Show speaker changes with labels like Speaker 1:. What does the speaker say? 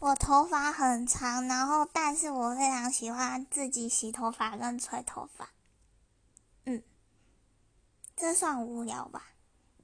Speaker 1: 我头发很长然后但是我非常喜欢自己洗头发跟吹头发。嗯。这算无聊吧？